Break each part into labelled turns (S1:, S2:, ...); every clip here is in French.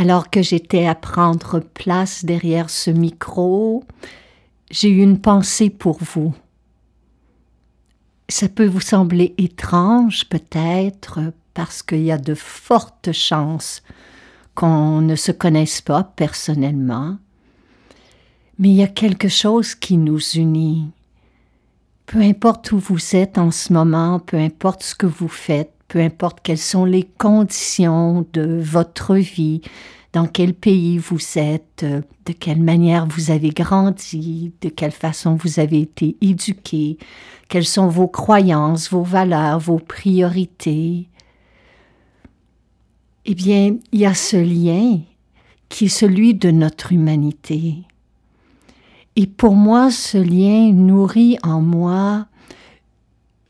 S1: Alors que j'étais à prendre place derrière ce micro, j'ai eu une pensée pour vous. Ça peut vous sembler étrange peut-être parce qu'il y a de fortes chances qu'on ne se connaisse pas personnellement, mais il y a quelque chose qui nous unit. Peu importe où vous êtes en ce moment, peu importe ce que vous faites, peu importe quelles sont les conditions de votre vie, dans quel pays vous êtes, de quelle manière vous avez grandi, de quelle façon vous avez été éduqué, quelles sont vos croyances, vos valeurs, vos priorités. Eh bien, il y a ce lien qui est celui de notre humanité. Et pour moi, ce lien nourrit en moi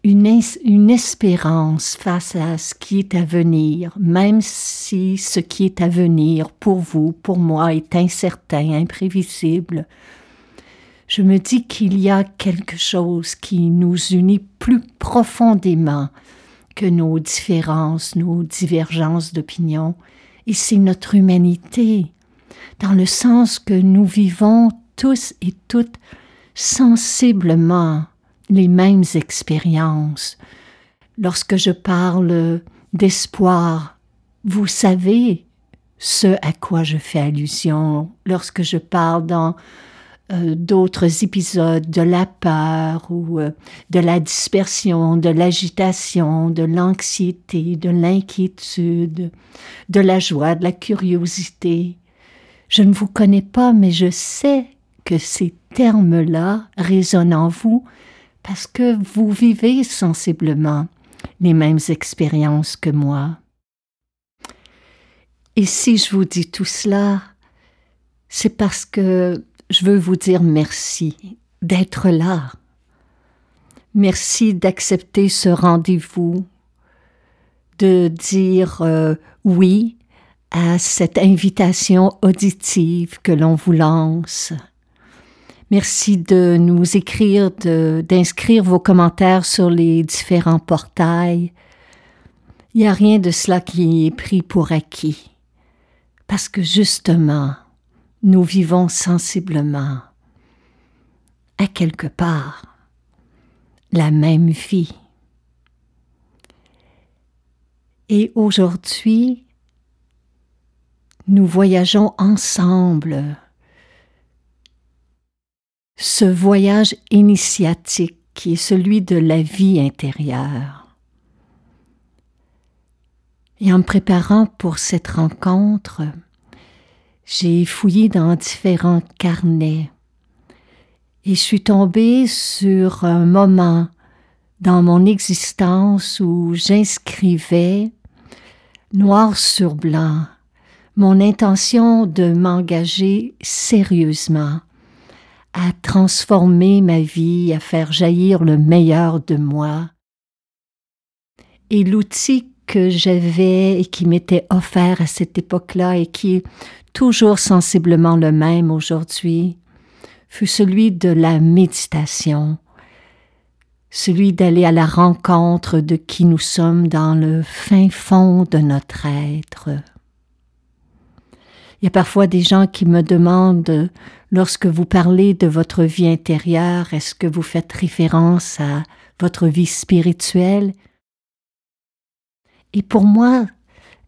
S1: une, une, espérance face à ce qui est à venir, même si ce qui est à venir pour vous, pour moi, est incertain, imprévisible. Je me dis qu'il y a quelque chose qui nous unit plus profondément que nos différences, nos divergences d'opinion, et c'est notre humanité, dans le sens que nous vivons tous et toutes sensiblement les mêmes expériences. Lorsque je parle d'espoir, vous savez ce à quoi je fais allusion. Lorsque je parle dans euh, d'autres épisodes de la peur ou euh, de la dispersion, de l'agitation, de l'anxiété, de l'inquiétude, de la joie, de la curiosité. Je ne vous connais pas, mais je sais que ces termes-là résonnent en vous parce que vous vivez sensiblement les mêmes expériences que moi. Et si je vous dis tout cela, c'est parce que je veux vous dire merci d'être là. Merci d'accepter ce rendez-vous, de dire euh, oui à cette invitation auditive que l'on vous lance. Merci de nous écrire, d'inscrire vos commentaires sur les différents portails. Il n'y a rien de cela qui est pris pour acquis, parce que justement, nous vivons sensiblement, à quelque part, la même vie. Et aujourd'hui, nous voyageons ensemble ce voyage initiatique qui est celui de la vie intérieure. Et en me préparant pour cette rencontre, j'ai fouillé dans différents carnets et je suis tombée sur un moment dans mon existence où j'inscrivais noir sur blanc mon intention de m'engager sérieusement à transformer ma vie, à faire jaillir le meilleur de moi. Et l'outil que j'avais et qui m'était offert à cette époque-là et qui est toujours sensiblement le même aujourd'hui, fut celui de la méditation, celui d'aller à la rencontre de qui nous sommes dans le fin fond de notre être. Il y a parfois des gens qui me demandent, lorsque vous parlez de votre vie intérieure, est-ce que vous faites référence à votre vie spirituelle? Et pour moi,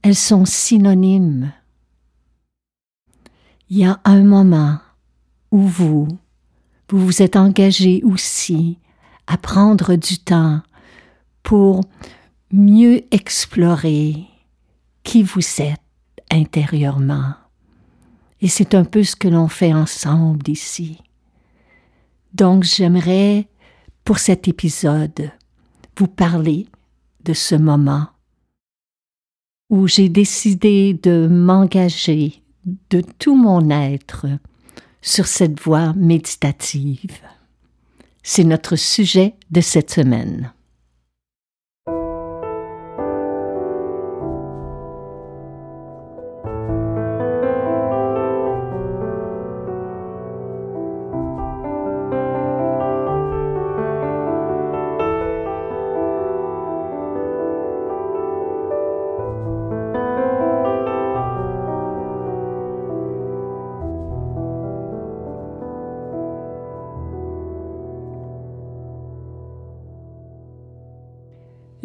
S1: elles sont synonymes. Il y a un moment où vous, vous vous êtes engagé aussi à prendre du temps pour mieux explorer qui vous êtes intérieurement. Et c'est un peu ce que l'on fait ensemble ici. Donc j'aimerais, pour cet épisode, vous parler de ce moment où j'ai décidé de m'engager de tout mon être sur cette voie méditative. C'est notre sujet de cette semaine.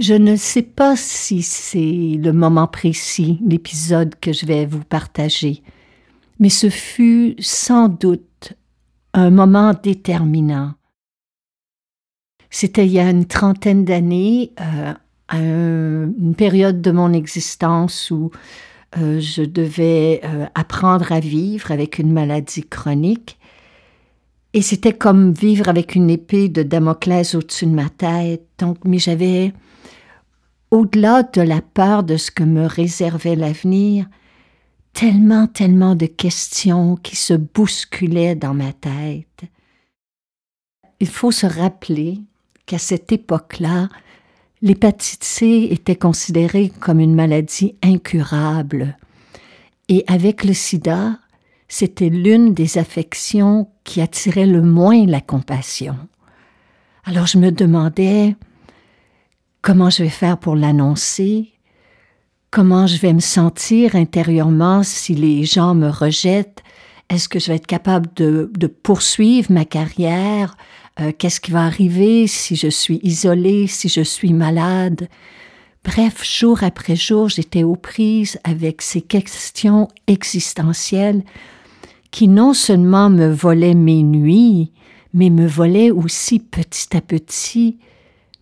S1: Je ne sais pas si c'est le moment précis, l'épisode que je vais vous partager, mais ce fut sans doute un moment déterminant. C'était il y a une trentaine d'années, euh, une période de mon existence où euh, je devais euh, apprendre à vivre avec une maladie chronique. Et c'était comme vivre avec une épée de Damoclès au-dessus de ma tête. Donc, mais j'avais au-delà de la peur de ce que me réservait l'avenir, tellement, tellement de questions qui se bousculaient dans ma tête. Il faut se rappeler qu'à cette époque-là, l'hépatite C était considérée comme une maladie incurable. Et avec le sida, c'était l'une des affections qui attirait le moins la compassion. Alors je me demandais, comment je vais faire pour l'annoncer, comment je vais me sentir intérieurement si les gens me rejettent, est-ce que je vais être capable de, poursuivre ma carrière, euh, qu'est-ce qui va arriver si je suis isolée, si je suis malade? Bref, jour après jour, j'étais aux prises avec ces questions existentielles qui non seulement me volaient mes nuits, mais me volaient aussi petit à petit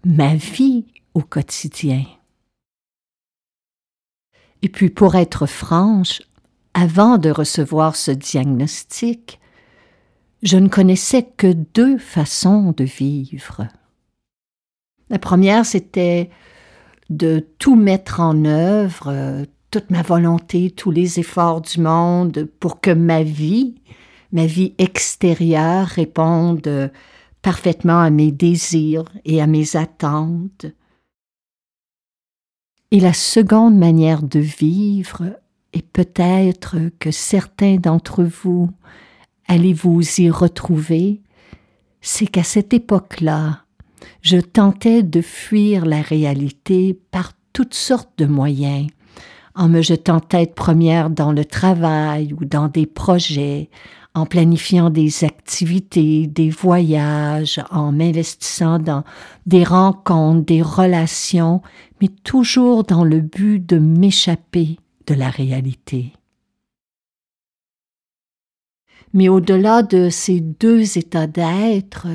S1: ma vie au quotidien. Et puis pour être franche, avant de recevoir ce diagnostic, je ne connaissais que deux façons de vivre. La première, c'était de tout mettre en œuvre, toute ma volonté, tous les efforts du monde pour que ma vie, ma vie extérieure réponde parfaitement à mes désirs et à mes attentes. Et la seconde manière de vivre, et peut-être que certains d'entre vous allez vous y retrouver, c'est qu'à cette époque-là, je tentais de fuir la réalité par toutes sortes de moyens, en me jetant tête première dans le travail ou dans des projets, en planifiant des activités, des voyages, en m'investissant dans des rencontres, des relations, mais toujours dans le but de m'échapper de la réalité. Mais au-delà de ces deux états d'être,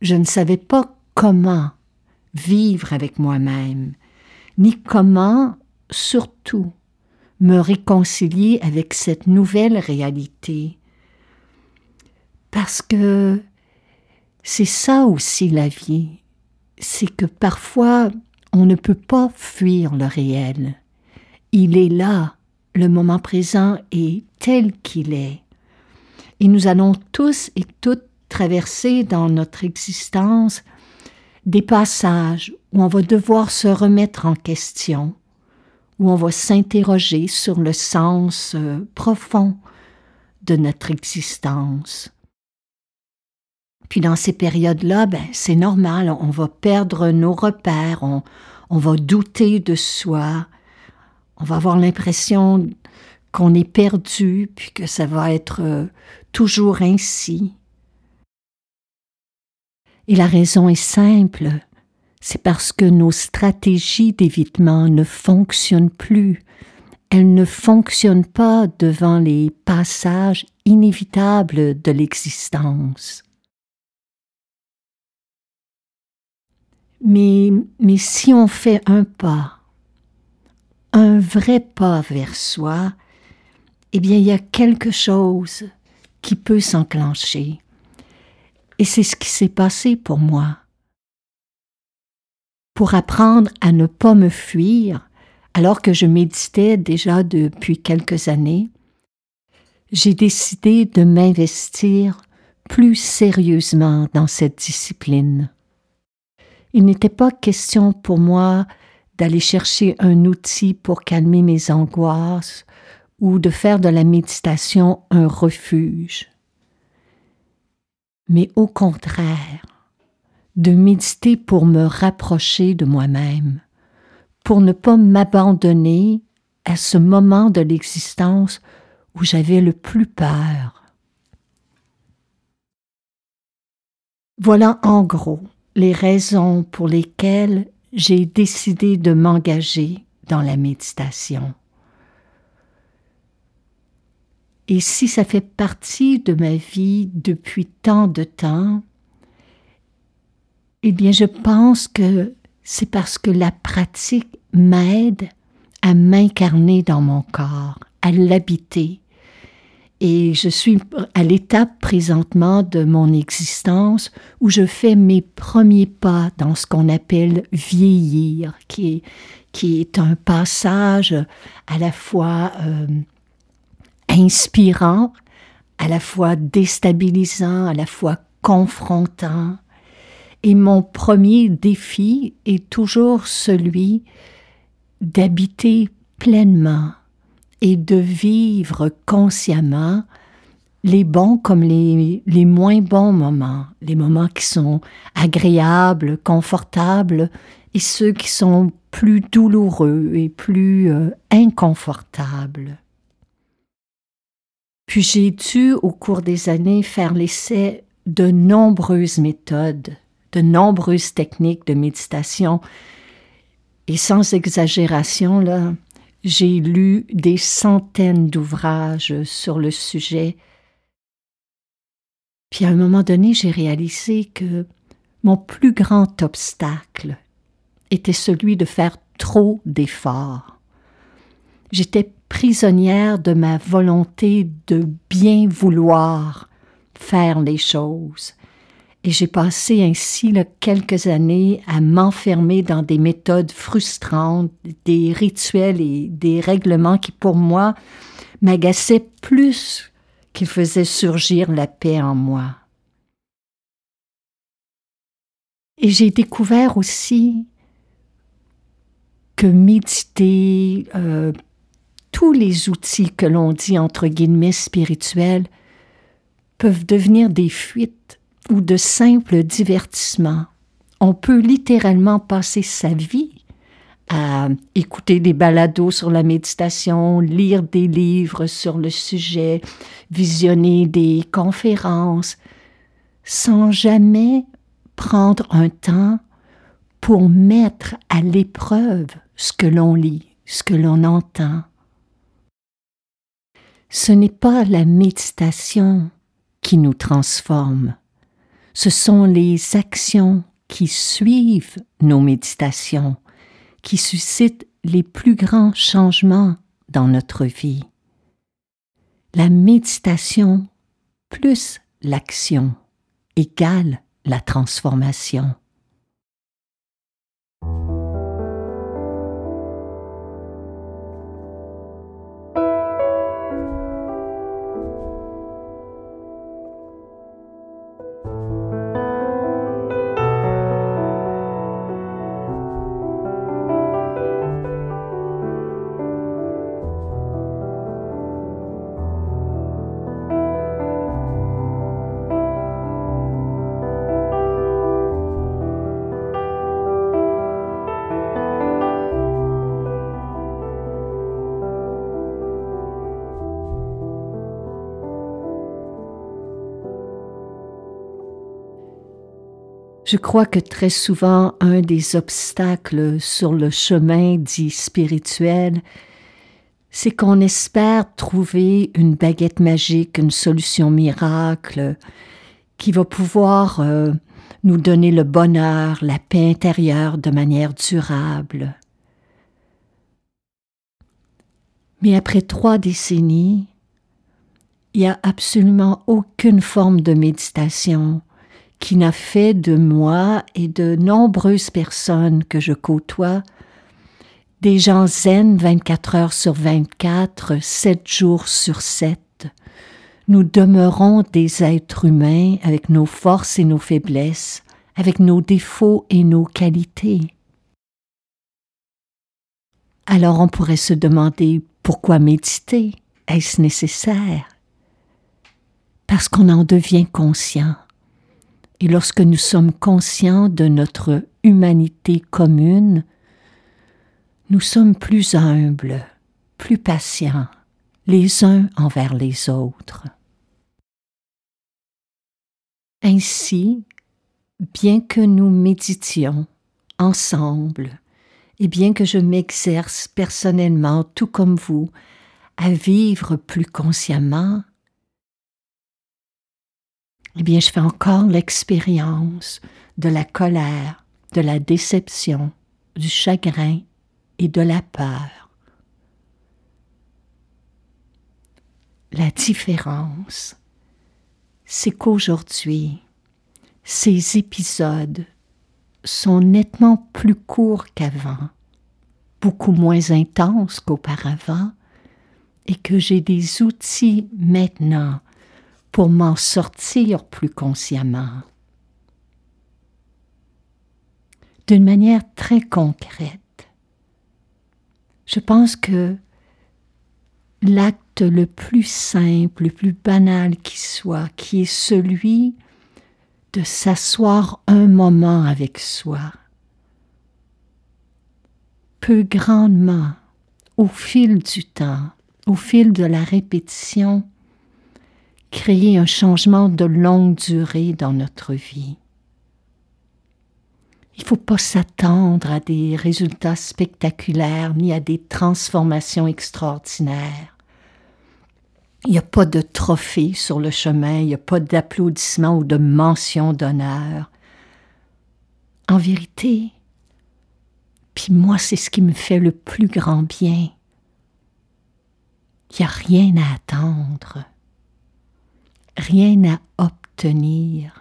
S1: je ne savais pas comment vivre avec moi-même, ni comment, surtout, me réconcilier avec cette nouvelle réalité parce que c'est ça aussi la vie, c'est que parfois on ne peut pas fuir le réel. Il est là, le moment présent est tel qu'il est. Et nous allons tous et toutes traverser dans notre existence des passages où on va devoir se remettre en question, où on va s'interroger sur le sens euh, profond de notre existence. Puis dans ces périodes-là, ben, c'est normal, on va perdre nos repères, on, on va douter de soi, on va avoir l'impression qu'on est perdu, puis que ça va être euh, toujours ainsi. Et la raison est simple, c'est parce que nos stratégies d'évitement ne fonctionnent plus. Elles ne fonctionnent pas devant les passages inévitables de l'existence. Mais, mais si on fait un pas, un vrai pas vers soi, eh bien il y a quelque chose qui peut s'enclencher. Et c'est ce qui s'est passé pour moi. Pour apprendre à ne pas me fuir, alors que je méditais déjà depuis quelques années, j'ai décidé de m'investir plus sérieusement dans cette discipline. Il n'était pas question pour moi d'aller chercher un outil pour calmer mes angoisses ou de faire de la méditation un refuge, mais au contraire, de méditer pour me rapprocher de moi-même, pour ne pas m'abandonner à ce moment de l'existence où j'avais le plus peur. Voilà en gros les raisons pour lesquelles j'ai décidé de m'engager dans la méditation. Et si ça fait partie de ma vie depuis tant de temps, eh bien je pense que c'est parce que la pratique m'aide à m'incarner dans mon corps, à l'habiter, et je suis à l'étape présentement de mon existence où je fais mes premiers pas dans ce qu'on appelle vieillir, qui est, qui est un passage à la fois euh, inspirant, à la fois déstabilisant, à la fois confrontant. Et mon premier défi est toujours celui d'habiter pleinement et de vivre consciemment les bons comme les, les, moins bons moments, les moments qui sont agréables, confortables, et ceux qui sont plus douloureux et plus euh, inconfortables. Puis j'ai dû, au cours des années, faire l'essai de nombreuses méthodes, de nombreuses techniques de méditation, et sans exagération, là, j'ai lu des centaines d'ouvrages sur le sujet. Puis à un moment donné, j'ai réalisé que mon plus grand obstacle était celui de faire trop d'efforts. J'étais prisonnière de ma volonté de bien vouloir faire les choses et j'ai passé ainsi quelques années à m'enfermer dans des méthodes frustrantes, des rituels et des règlements qui pour moi m'agaçaient plus qu'ils faisaient surgir la paix en moi. Et j'ai découvert aussi que méditer, euh, tous les outils que l'on dit entre guillemets spirituels, peuvent devenir des fuites ou de simples divertissements. On peut littéralement passer sa vie à écouter des balados sur la méditation, lire des livres sur le sujet, visionner des conférences, sans jamais prendre un temps pour mettre à l'épreuve ce que l'on lit, ce que l'on entend. Ce n'est pas la méditation qui nous transforme, ce sont les actions qui suivent nos méditations qui suscitent les plus grands changements dans notre vie. La méditation plus l'action égale la transformation. Je crois que très souvent, un des obstacles sur le chemin dit spirituel, c'est qu'on espère trouver une baguette magique, une solution miracle qui va pouvoir euh, nous donner le bonheur, la paix intérieure de manière durable. Mais après trois décennies, il n'y a absolument aucune forme de méditation qui n'a fait de moi et de nombreuses personnes que je côtoie des gens zen 24 heures sur 24, 7 jours sur 7. Nous demeurons des êtres humains avec nos forces et nos faiblesses, avec nos défauts et nos qualités. Alors on pourrait se demander pourquoi méditer? Est-ce nécessaire? Parce qu'on en devient conscient. Et lorsque nous sommes conscients de notre humanité commune, nous sommes plus humbles, plus patients, les uns envers les autres. Ainsi, bien que nous méditions ensemble, et bien que je m'exerce personnellement, tout comme vous, à vivre plus consciemment, eh bien je fais encore l'expérience de la colère, de la déception, du chagrin et de la peur. La différence, c'est qu'aujourd'hui, ces épisodes sont nettement plus courts qu'avant, beaucoup moins intenses qu'auparavant, et que j'ai des outils maintenant pour m'en sortir plus consciemment. D'une manière très concrète, je pense que l'acte le plus simple, le plus banal qui soit, qui est celui de s'asseoir un moment avec soi, peut grandement, au fil du temps, au fil de la répétition, créer un changement de longue durée dans notre vie. Il ne faut pas s'attendre à des résultats spectaculaires ni à des transformations extraordinaires. Il n'y a pas de trophée sur le chemin, il n'y a pas d'applaudissements ou de mention d'honneur. En vérité, puis moi, c'est ce qui me fait le plus grand bien. Il n'y a rien à attendre, rien à obtenir.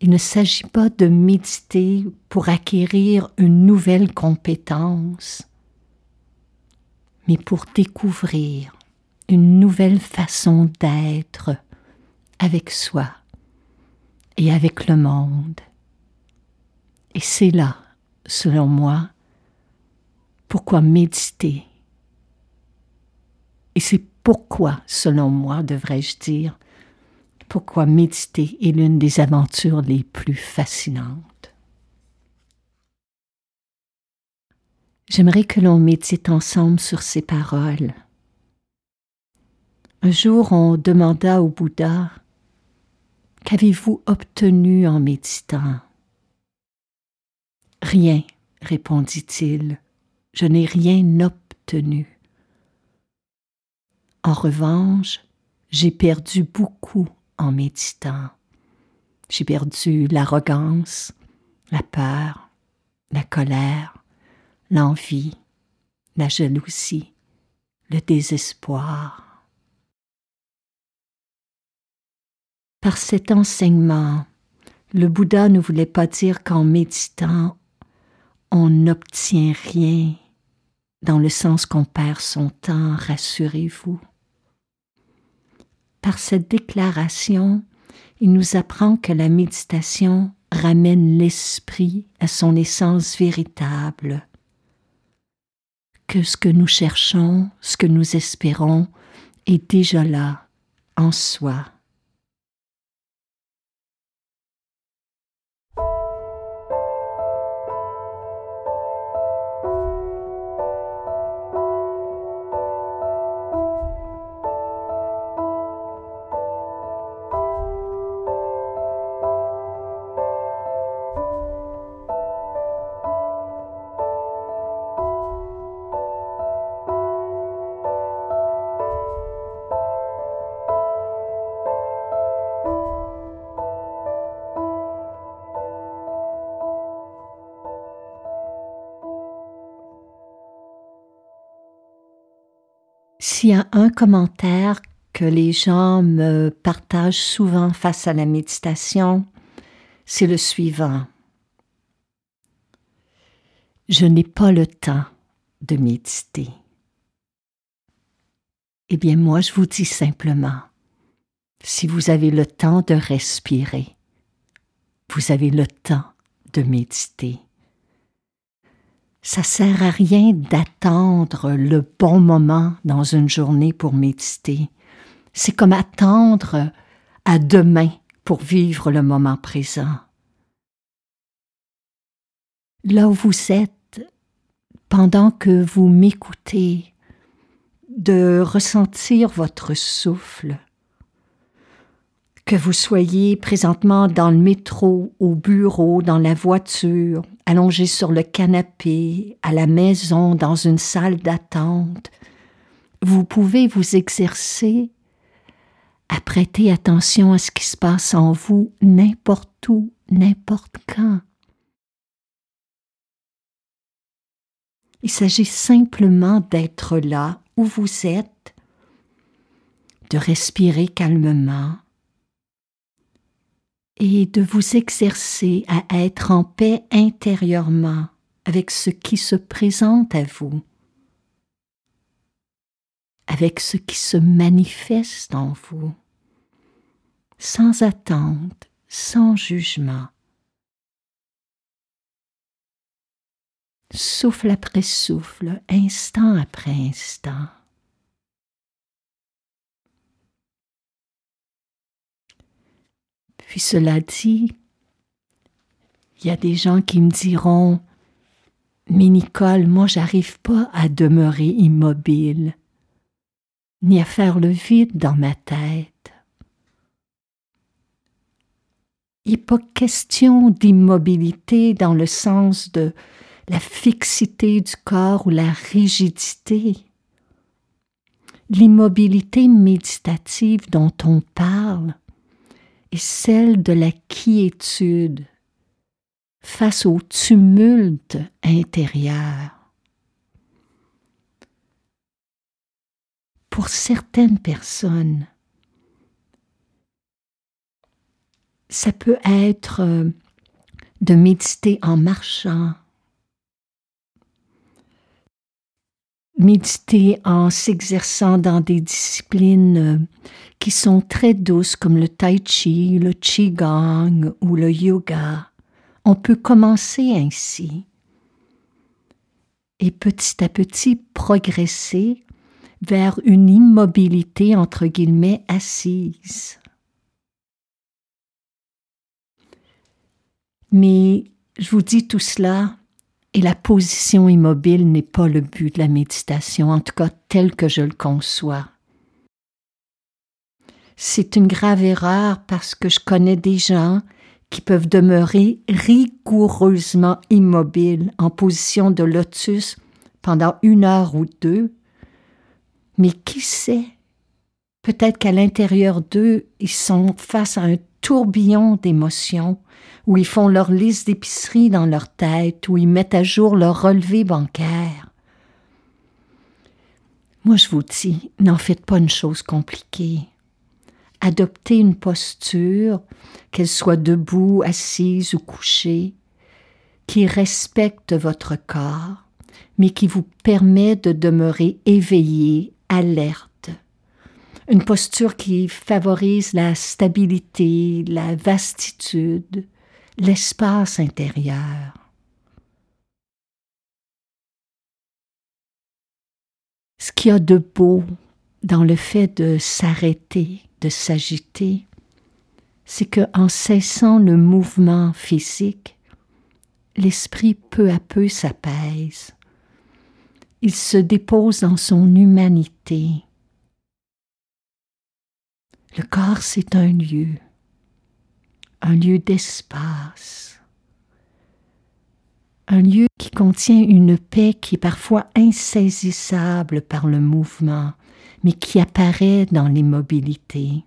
S1: Il ne s'agit pas de méditer pour acquérir une nouvelle compétence, mais pour découvrir une nouvelle façon d'être avec soi et avec le monde. Et c'est là, selon moi, pourquoi méditer. Et c'est pourquoi, selon moi, devrais-je dire, pourquoi méditer est l'une des aventures les plus fascinantes? J'aimerais que l'on médite ensemble sur ces paroles. Un jour, on demanda au Bouddha Qu'avez-vous obtenu en méditant Rien, répondit-il, je n'ai rien obtenu. En revanche, j'ai perdu beaucoup en méditant. J'ai perdu l'arrogance, la peur, la colère, l'envie, la jalousie, le désespoir. Par cet enseignement, le Bouddha ne voulait pas dire qu'en méditant, on n'obtient rien, dans le sens qu'on perd son temps, rassurez-vous. Par cette déclaration, il nous apprend que la méditation ramène l'esprit à son essence véritable, que ce que nous cherchons, ce que nous espérons, est déjà là, en soi. Y a un commentaire que les gens me partagent souvent face à la méditation, c'est le suivant. Je n'ai pas le temps de méditer. Eh bien moi je vous dis simplement, si vous avez le temps de respirer, vous avez le temps de méditer. Ça sert à rien d'attendre le bon moment dans une journée pour méditer. C'est comme attendre à demain pour vivre le moment présent. Là où vous êtes, pendant que vous m'écoutez, de ressentir votre souffle, que vous soyez présentement dans le métro, au bureau, dans la voiture, allongé sur le canapé, à la maison, dans une salle d'attente, vous pouvez vous exercer à prêter attention à ce qui se passe en vous n'importe où, n'importe quand. Il s'agit simplement d'être là où vous êtes, de respirer calmement, et de vous exercer à être en paix intérieurement avec ce qui se présente à vous, avec ce qui se manifeste en vous, sans attente, sans jugement. Souffle après souffle, instant après instant. Puis cela dit, il y a des gens qui me diront Mais Nicole, moi j'arrive pas à demeurer immobile, ni à faire le vide dans ma tête. Il n'est pas question d'immobilité dans le sens de la fixité du corps ou la rigidité. L'immobilité méditative dont on parle, et celle de la quiétude face au tumulte intérieur. Pour certaines personnes, ça peut être euh, de méditer en marchant, méditer en s'exerçant dans des disciplines euh, qui sont très douces comme le tai chi, le qigong ou le yoga. On peut commencer ainsi et petit à petit progresser vers une immobilité entre guillemets assise. Mais je vous dis tout cela, et la position immobile n'est pas le but de la méditation, en tout cas tel que je le conçois. C'est une grave erreur parce que je connais des gens qui peuvent demeurer rigoureusement immobiles en position de lotus pendant une heure ou deux. Mais qui sait? Peut-être qu'à l'intérieur d'eux, ils sont face à un tourbillon d'émotions, où ils font leur liste d'épicerie dans leur tête, où ils mettent à jour leur relevé bancaire. Moi, je vous dis, n'en faites pas une chose compliquée adopter une posture, qu'elle soit debout, assise ou couchée, qui respecte votre corps, mais qui vous permet de demeurer éveillé, alerte. Une posture qui favorise la stabilité, la vastitude, l'espace intérieur. Ce qu'il y a de beau dans le fait de s'arrêter, de s'agiter, c'est que en cessant le mouvement physique, l'esprit peu à peu s'apaise. Il se dépose dans son humanité. Le corps, c'est un lieu, un lieu d'espace, un lieu qui contient une paix qui est parfois insaisissable par le mouvement, mais qui apparaît dans l'immobilité.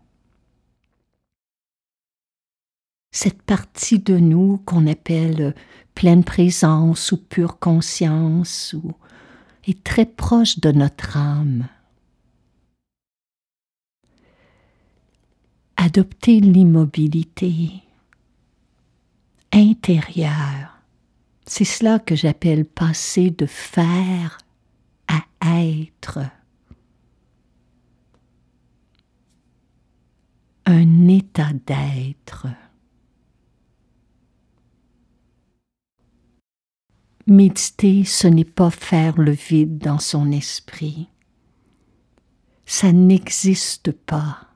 S1: Cette partie de nous qu'on appelle pleine présence ou pure conscience est très proche de notre âme. Adopter l'immobilité intérieure. C'est cela que j'appelle passer de faire à être. Un état d'être. Méditer, ce n'est pas faire le vide dans son esprit. Ça n'existe pas.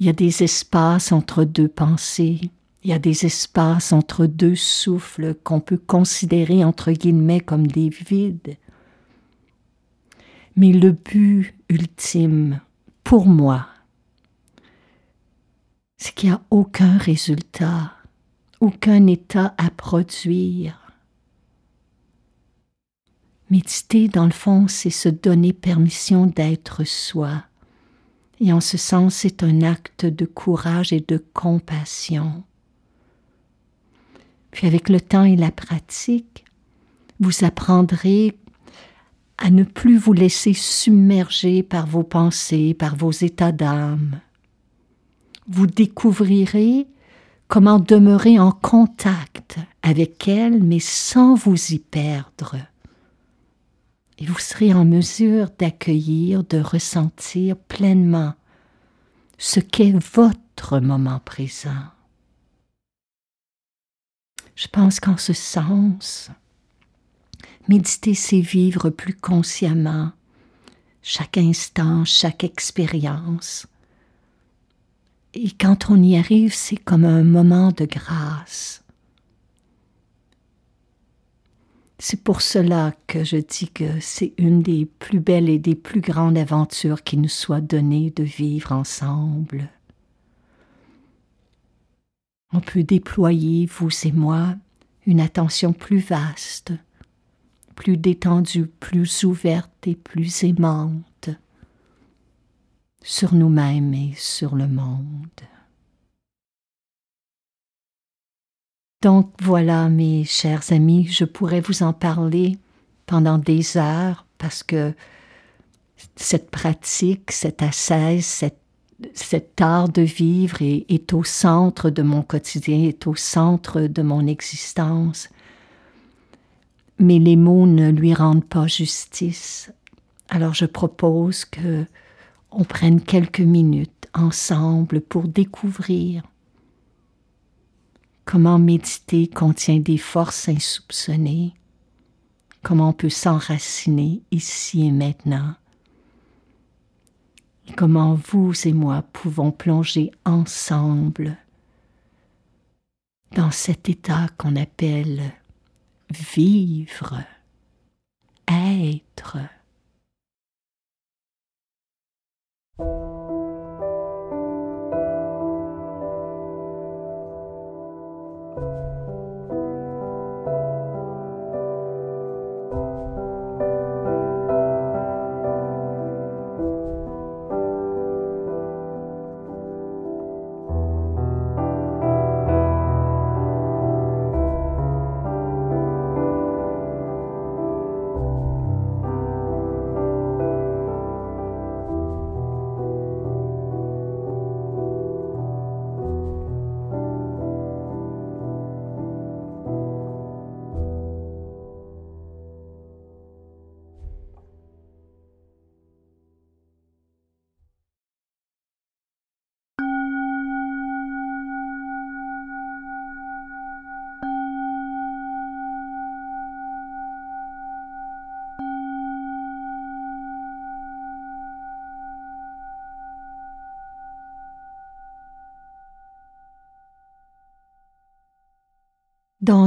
S1: Il y a des espaces entre deux pensées, il y a des espaces entre deux souffles qu'on peut considérer entre guillemets comme des vides. Mais le but ultime, pour moi, c'est qu'il n'y a aucun résultat, aucun état à produire Méditer, dans le fond, c'est se donner permission d'être soi. Et en ce sens, c'est un acte de courage et de compassion. Puis avec le temps et la pratique, vous apprendrez à ne plus vous laisser submerger par vos pensées, par vos états d'âme. Vous découvrirez comment demeurer en contact avec elles, mais sans vous y perdre et vous serez en mesure d'accueillir, de ressentir pleinement ce qu'est votre moment présent. Je pense qu'en ce sens, méditer, c'est vivre plus consciemment chaque instant, chaque expérience. Et quand on y arrive, c'est comme un moment de grâce. C'est pour cela que je dis que c'est une des plus belles et des plus grandes aventures qui nous soit donnée de vivre ensemble. On peut déployer, vous et moi, une attention plus vaste, plus détendue, plus ouverte et plus aimante sur nous-mêmes et sur le monde. Donc voilà, mes chers amis, je pourrais vous en parler pendant des heures parce que cette pratique, cette assaise, cet art de vivre est, est, au centre de mon quotidien, est au centre de mon existence. Mais les mots ne lui rendent pas justice. Alors je propose que on prenne quelques minutes ensemble pour découvrir comment méditer contient des forces insoupçonnées, comment on peut s'enraciner ici et maintenant, comment vous et moi pouvons plonger ensemble dans cet état qu'on appelle vivre, être.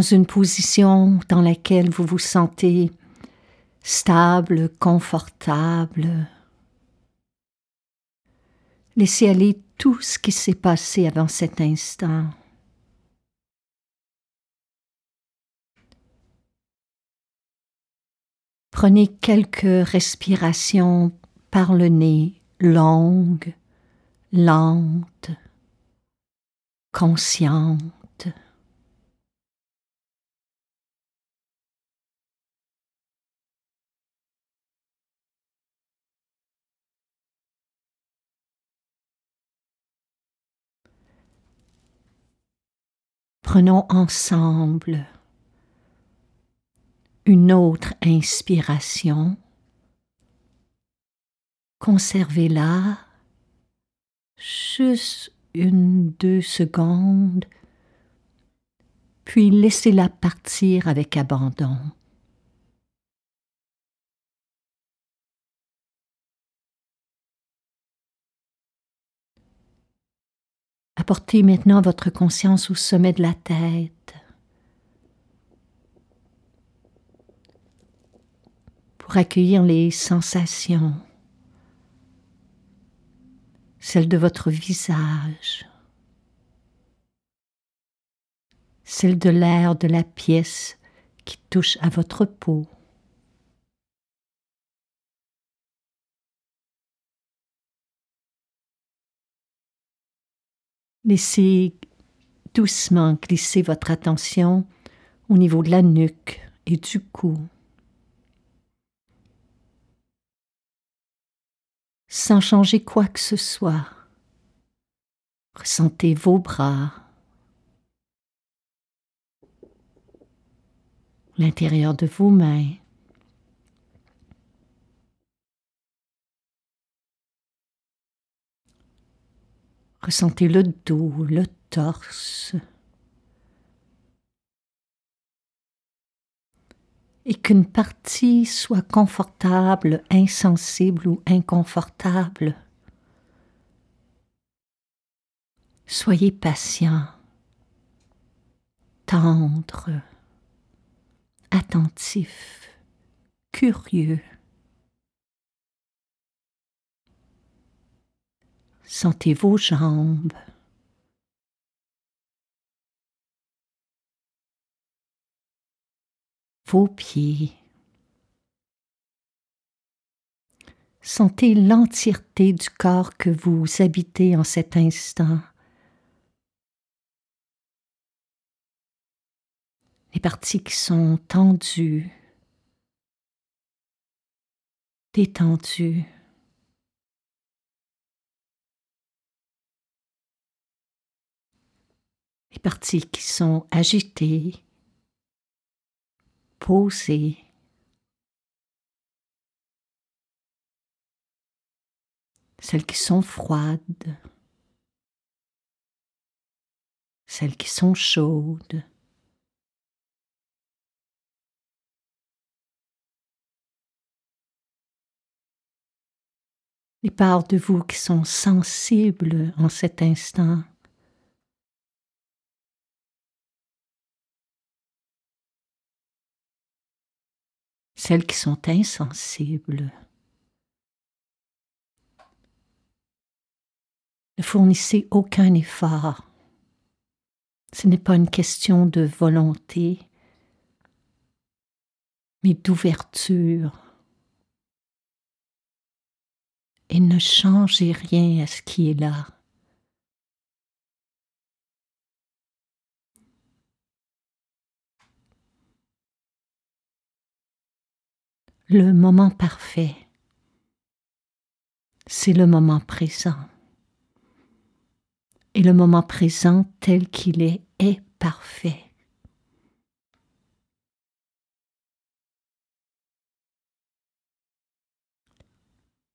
S1: Dans une position dans laquelle vous vous sentez stable, confortable. Laissez aller tout ce qui s'est passé avant cet instant. Prenez quelques respirations par le nez, longues, lentes, conscientes. Prenons ensemble une autre inspiration. Conservez-la juste une, deux secondes, puis laissez-la partir avec abandon. Apportez maintenant votre conscience au sommet de la tête. Pour accueillir les sensations, celles de votre visage, celles de l'air de la pièce qui touche à votre peau. Laissez doucement glisser votre attention au niveau de la nuque et du cou. Sans changer quoi que ce soit, ressentez vos bras, l'intérieur de vos mains. Ressentez le dos, le torse. Et qu'une partie soit confortable, insensible ou inconfortable. Soyez patient, tendre, attentif, curieux. Sentez vos jambes. Vos pieds. Sentez l'entièreté du corps que vous habitez en cet instant. Les parties qui sont tendues, détendues. Les parties qui sont agitées, posées. Celles qui sont froides, celles qui sont chaudes. Les parts de vous qui sont sensibles en cet instant. Celles qui sont insensibles. Ne fournissez aucun effort. Ce n'est pas une question de volonté, mais d'ouverture. Et ne changez rien à ce qui est là. Le moment parfait, c'est le moment présent. Et le moment présent tel qu'il est est parfait.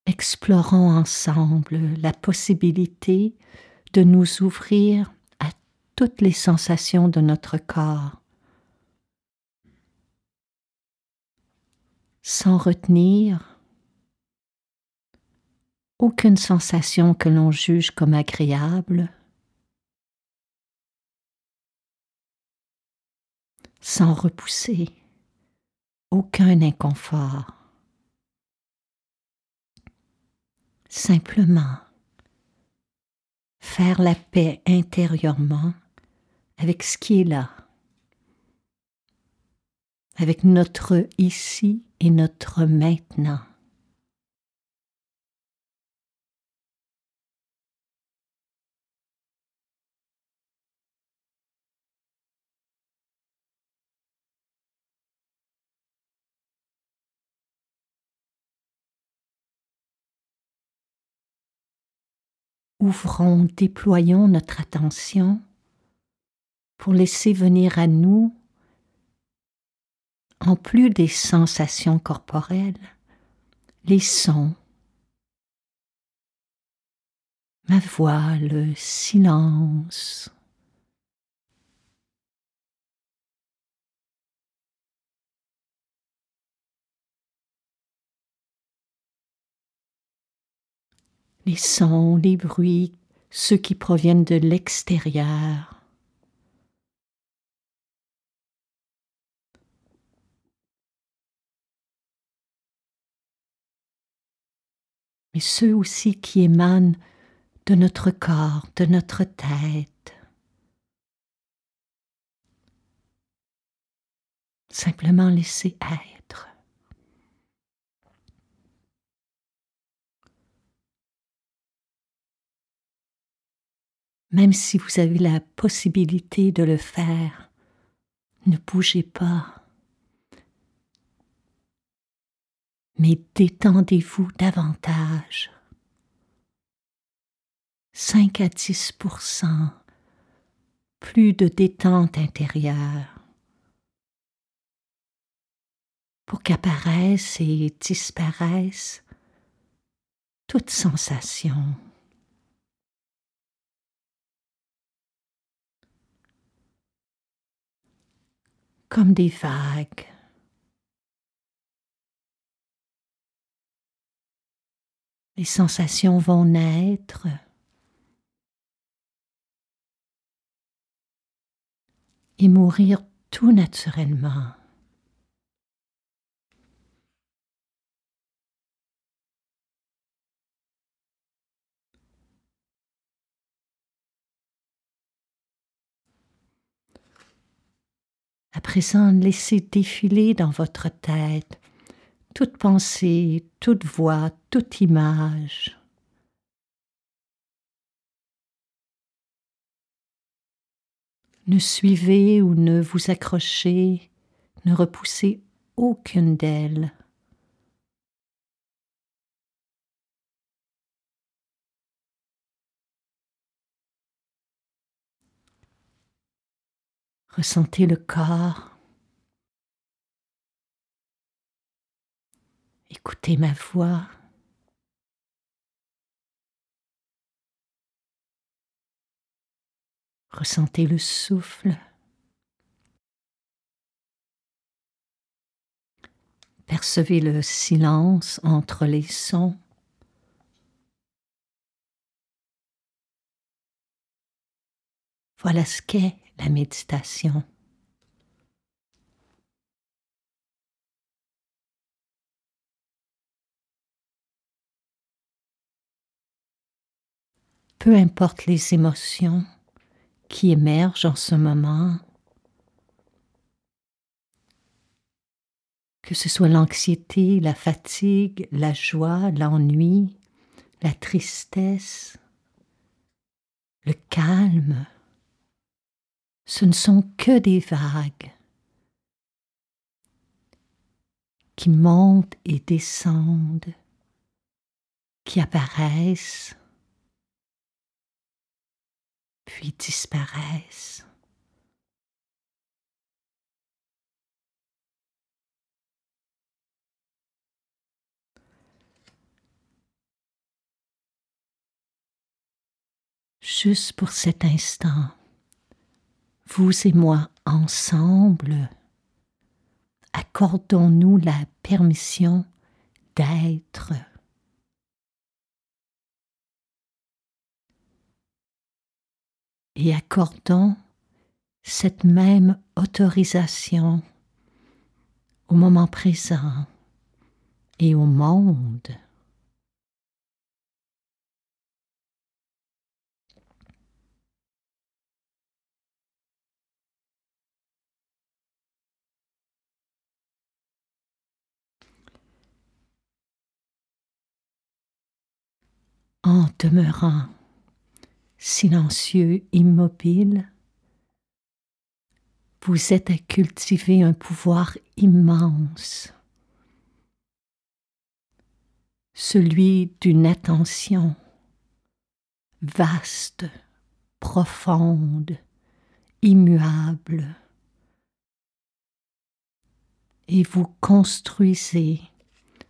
S1: Explorons ensemble la possibilité de nous ouvrir à toutes les sensations de notre corps sans retenir aucune sensation que l'on juge comme agréable, sans repousser aucun inconfort. Simplement faire la paix intérieurement avec ce qui est là avec notre ici et notre maintenant. Ouvrons, déployons notre attention pour laisser venir à nous, en plus des sensations corporelles, les sons, ma voix, le silence. Les sons, les bruits, ceux qui proviennent de l'extérieur. Mais ceux aussi qui émanent de notre corps, de notre tête. Simplement laisser être. Même si vous avez la possibilité de le faire, ne bougez pas. Mais détendez-vous davantage. 5 à 10% plus de détente intérieure pour qu'apparaissent et disparaissent toute sensation. Comme des vagues. Les sensations vont naître et mourir tout naturellement. À présent, laissez défiler dans votre tête toute pensée, toute voix, toute image. Ne suivez ou ne vous accrochez, ne repoussez aucune d'elles. Ressentez le corps. Écoutez ma voix. Ressentez le souffle. Percevez le silence entre les sons. Voilà ce qu'est la méditation. Peu importe les émotions, qui émerge en ce moment, que ce soit l'anxiété, la fatigue, la joie, l'ennui, la tristesse, le calme, ce ne sont que des vagues qui montent et descendent, qui apparaissent puis disparaissent. Juste pour cet instant, vous et moi ensemble, accordons-nous la permission d'être. Et accordons cette même autorisation au moment présent et au monde. En demeurant silencieux, immobile, vous êtes à cultiver un pouvoir immense, celui d'une attention vaste, profonde immuable. Et vous construisez,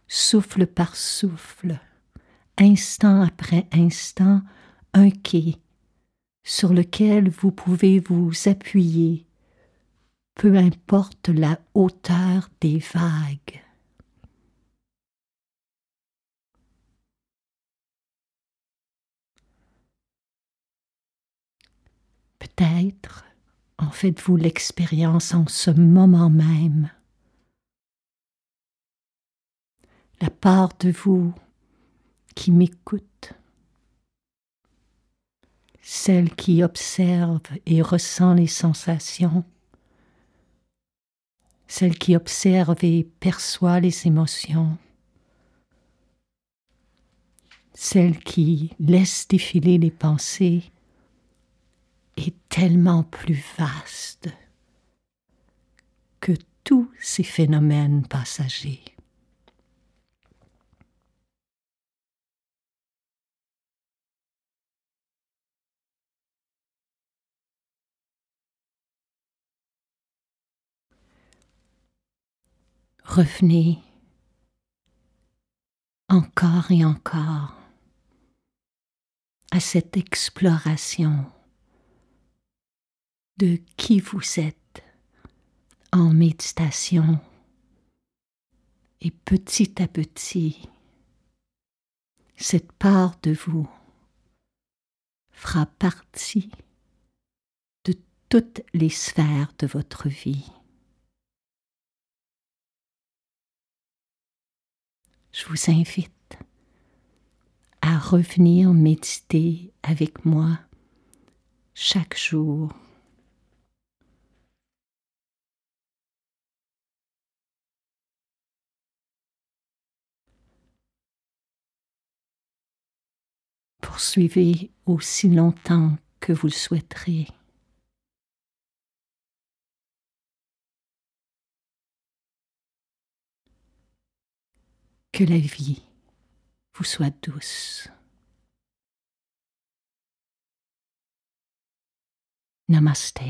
S1: souffle par souffle, instant après instant, un quai sur lequel vous pouvez vous appuyer, peu importe la hauteur des vagues. Peut-être en faites-vous l'expérience en ce moment même. La part de vous qui m'écoute, celle qui observe et ressent les sensations, celle qui observe et perçoit les émotions, celle qui laisse défiler les pensées est tellement plus vaste que tous ces phénomènes passagers. Revenez encore et encore à cette exploration de qui vous êtes en méditation et petit à petit, cette part de vous fera partie de toutes les sphères de votre vie. Je vous invite à revenir méditer avec moi chaque jour poursuivez aussi longtemps que vous le souhaiterez. Que la vie vous soit douce. Namaste.